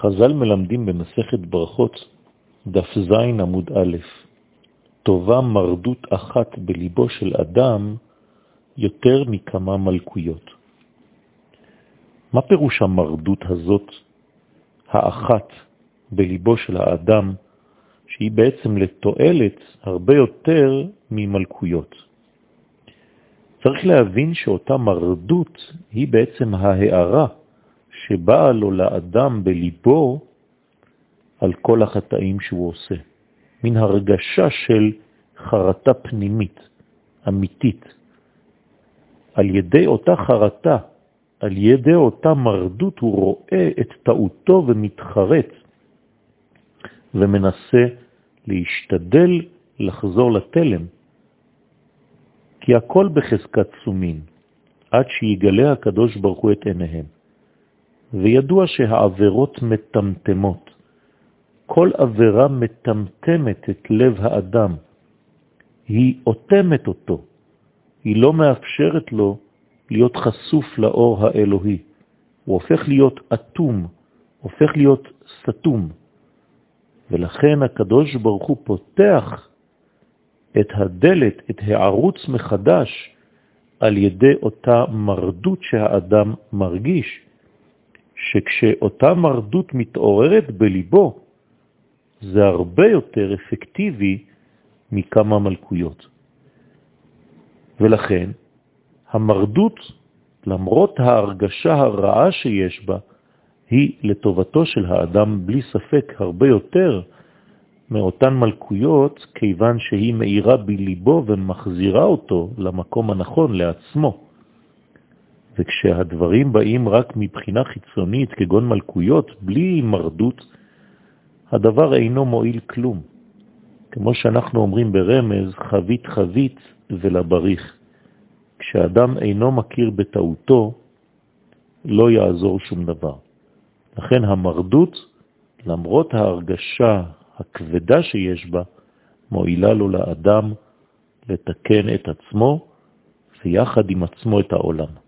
חז"ל מלמדים במסכת ברכות, דף ז עמוד א', טובה מרדות אחת בליבו של אדם יותר מכמה מלכויות. מה פירוש המרדות הזאת, האחת בליבו של האדם, שהיא בעצם לתועלת הרבה יותר ממלכויות? צריך להבין שאותה מרדות היא בעצם ההערה שבאה לו לאדם בליבו על כל החטאים שהוא עושה. מן הרגשה של חרטה פנימית, אמיתית. על ידי אותה חרטה, על ידי אותה מרדות, הוא רואה את טעותו ומתחרט, ומנסה להשתדל לחזור לתלם. כי הכל בחזקת סומין, עד שיגלה הקדוש ברוך הוא את עיניהם. וידוע שהעבירות מטמטמות. כל עבירה מטמטמת את לב האדם. היא אוטמת אותו. היא לא מאפשרת לו להיות חשוף לאור האלוהי. הוא הופך להיות אטום, הופך להיות סתום. ולכן הקדוש ברוך הוא פותח את הדלת, את הערוץ מחדש, על ידי אותה מרדות שהאדם מרגיש, שכשאותה מרדות מתעוררת בליבו, זה הרבה יותר אפקטיבי מכמה מלכויות. ולכן, המרדות, למרות ההרגשה הרעה שיש בה, היא לטובתו של האדם בלי ספק הרבה יותר מאותן מלכויות, כיוון שהיא מאירה בליבו ומחזירה אותו למקום הנכון, לעצמו. וכשהדברים באים רק מבחינה חיצונית, כגון מלכויות, בלי מרדות, הדבר אינו מועיל כלום. כמו שאנחנו אומרים ברמז, חבית חבית ולבריך. כשאדם אינו מכיר בטעותו, לא יעזור שום דבר. לכן המרדות, למרות ההרגשה הכבדה שיש בה, מועילה לו לאדם לתקן את עצמו ויחד עם עצמו את העולם.